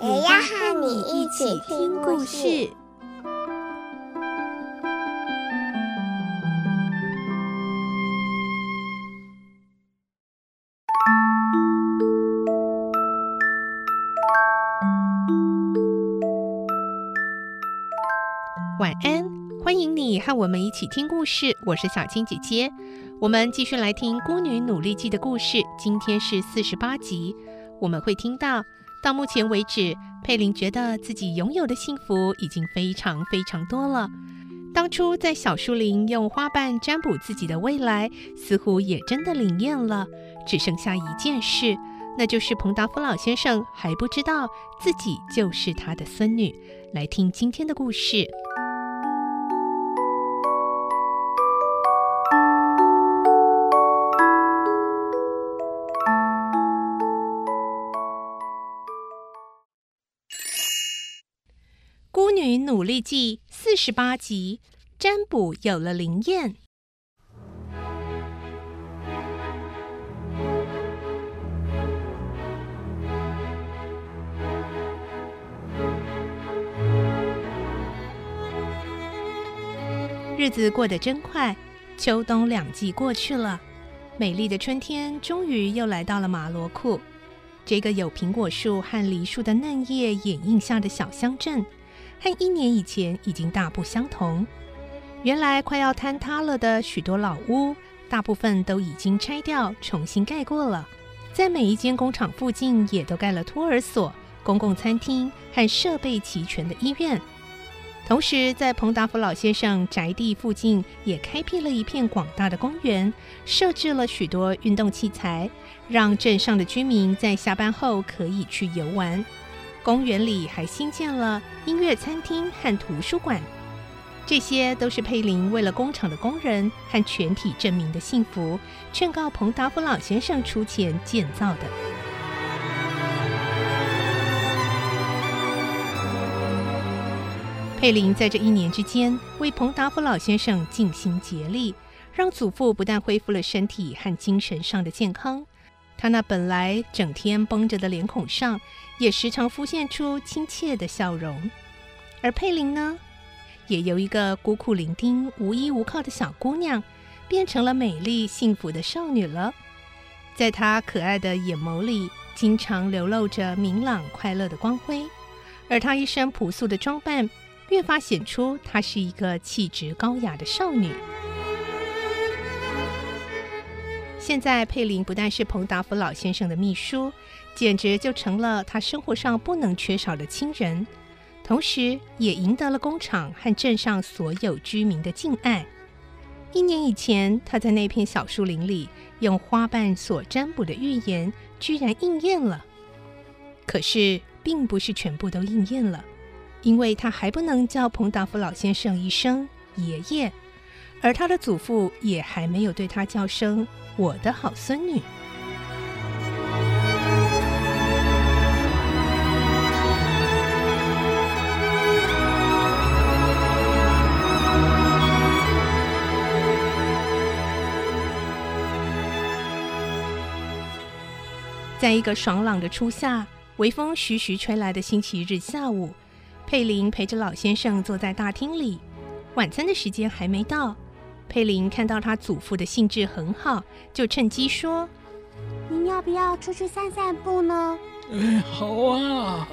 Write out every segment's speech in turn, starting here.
也要和你一起听故事。晚安，欢迎你和我们一起听故事。我是小青姐姐，我们继续来听《孤女努力记》的故事。今天是四十八集，我们会听到，到目前为止，佩林觉得自己拥有的幸福已经非常非常多了。当初在小树林用花瓣占卜自己的未来，似乎也真的灵验了。只剩下一件事，那就是彭达夫老先生还不知道自己就是他的孙女。来听今天的故事。《努力记》四十八集，占卜有了灵验。日子过得真快，秋冬两季过去了，美丽的春天终于又来到了马罗库，这个有苹果树和梨树的嫩叶掩映下的小乡镇。和一年以前已经大不相同。原来快要坍塌了的许多老屋，大部分都已经拆掉，重新盖过了。在每一间工厂附近，也都盖了托儿所、公共餐厅和设备齐全的医院。同时，在彭达福老先生宅地附近，也开辟了一片广大的公园，设置了许多运动器材，让镇上的居民在下班后可以去游玩。公园里还新建了音乐餐厅和图书馆，这些都是佩林为了工厂的工人和全体镇民的幸福，劝告彭达夫老先生出钱建造的。佩林在这一年之间为彭达夫老先生尽心竭力，让祖父不但恢复了身体和精神上的健康。他那本来整天绷着的脸孔上，也时常浮现出亲切的笑容。而佩林呢，也由一个孤苦伶仃、无依无靠的小姑娘，变成了美丽幸福的少女了。在她可爱的眼眸里，经常流露着明朗快乐的光辉。而她一身朴素的装扮，越发显出她是一个气质高雅的少女。现在，佩林不但是彭达福老先生的秘书，简直就成了他生活上不能缺少的亲人，同时也赢得了工厂和镇上所有居民的敬爱。一年以前，他在那片小树林里用花瓣所占卜的预言，居然应验了。可是，并不是全部都应验了，因为他还不能叫彭达福老先生一声爷爷，而他的祖父也还没有对他叫声。我的好孙女，在一个爽朗的初夏，微风徐徐吹来的星期日下午，佩林陪着老先生坐在大厅里，晚餐的时间还没到。佩林看到他祖父的兴致很好，就趁机说：“您要不要出去散散步呢？”“哎，好啊！”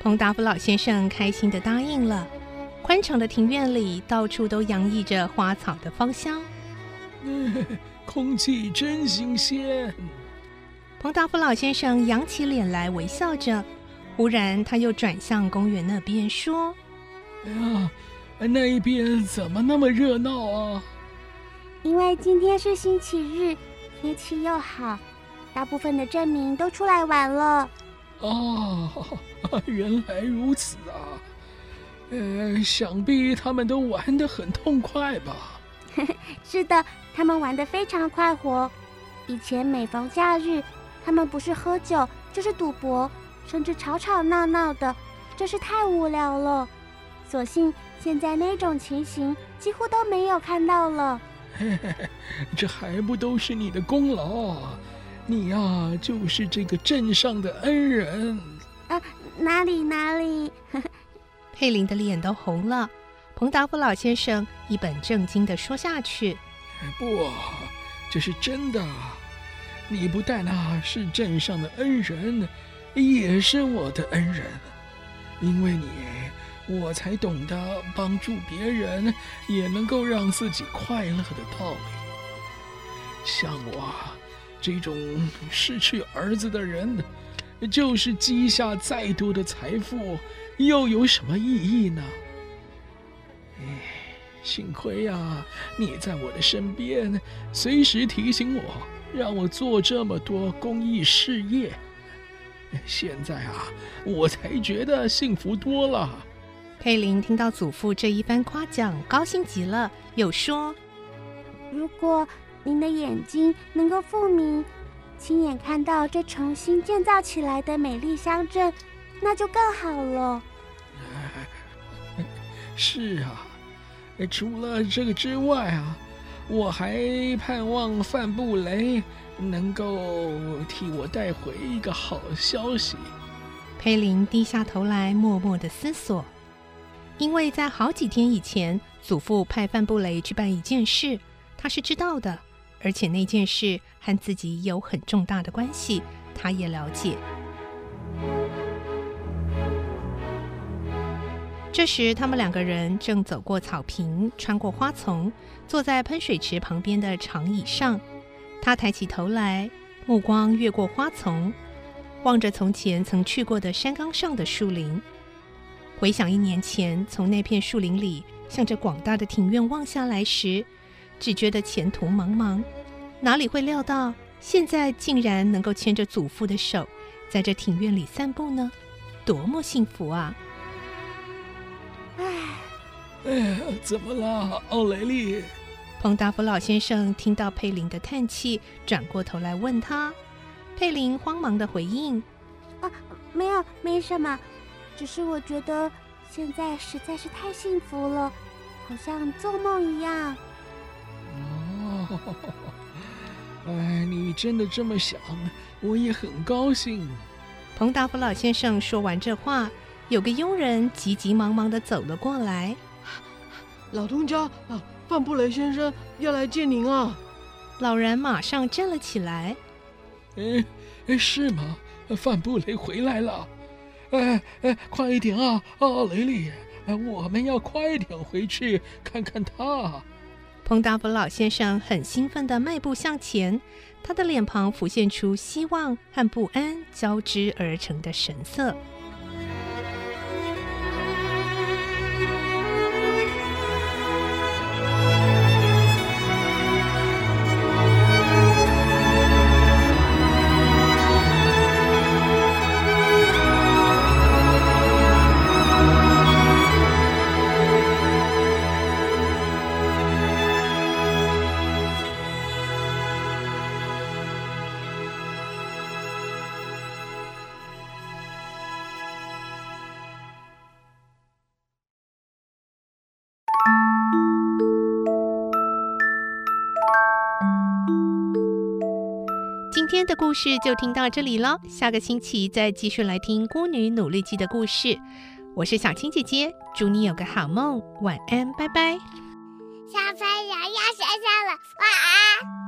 彭达夫老先生开心地答应了。宽敞的庭院里，到处都洋溢着花草的芳香，嗯，空气真新鲜。彭达夫老先生扬起脸来，微笑着。忽然，他又转向公园那边说：“哎呀！”那一边怎么那么热闹啊？因为今天是星期日，天气又好，大部分的镇民都出来玩了。哦，原来如此啊！呃，想必他们都玩得很痛快吧？是的，他们玩得非常快活。以前每逢假日，他们不是喝酒，就是赌博，甚至吵吵闹闹的，真是太无聊了。所幸现在那种情形几乎都没有看到了。嘿嘿嘿，这还不都是你的功劳？你呀、啊，就是这个镇上的恩人。啊，哪里哪里？佩林的脸都红了。彭达夫老先生一本正经地说下去：“不，这是真的。你不但啊是镇上的恩人，也是我的恩人。因为你，我才懂得帮助别人也能够让自己快乐的道理。像我这种失去儿子的人，就是积下再多的财富，又有什么意义呢？哎，幸亏呀、你在我的身边，随时提醒我。”让我做这么多公益事业，现在啊，我才觉得幸福多了。佩林听到祖父这一番夸奖，高兴极了，又说：“如果您的眼睛能够复明，亲眼看到这重新建造起来的美丽乡镇，那就更好了。”是啊，除了这个之外啊。我还盼望范布雷能够替我带回一个好消息。佩林低下头来，默默的思索，因为在好几天以前，祖父派范布雷去办一件事，他是知道的，而且那件事和自己有很重大的关系，他也了解。这时，他们两个人正走过草坪，穿过花丛，坐在喷水池旁边的长椅上。他抬起头来，目光越过花丛，望着从前曾去过的山岗上的树林。回想一年前从那片树林里向着广大的庭院望下来时，只觉得前途茫茫。哪里会料到，现在竟然能够牵着祖父的手，在这庭院里散步呢？多么幸福啊！哎，怎么了，奥雷利？彭达福老先生听到佩林的叹气，转过头来问他。佩林慌忙的回应：“啊，没有，没什么，只是我觉得现在实在是太幸福了，好像做梦一样。”哦，哎，你真的这么想，我也很高兴。彭达福老先生说完这话，有个佣人急急忙忙的走了过来。老东家啊，范布雷先生要来见您啊！老人马上站了起来。哎哎，是吗？范布雷回来了！哎哎，快一点啊，啊雷利！我们要快点回去看看他。彭达福老先生很兴奋地迈步向前，他的脸庞浮现出希望和不安交织而成的神色。今天的故事就听到这里了，下个星期再继续来听《孤女努力记》的故事。我是小青姐姐，祝你有个好梦，晚安，拜拜。小朋友要睡觉了，晚安。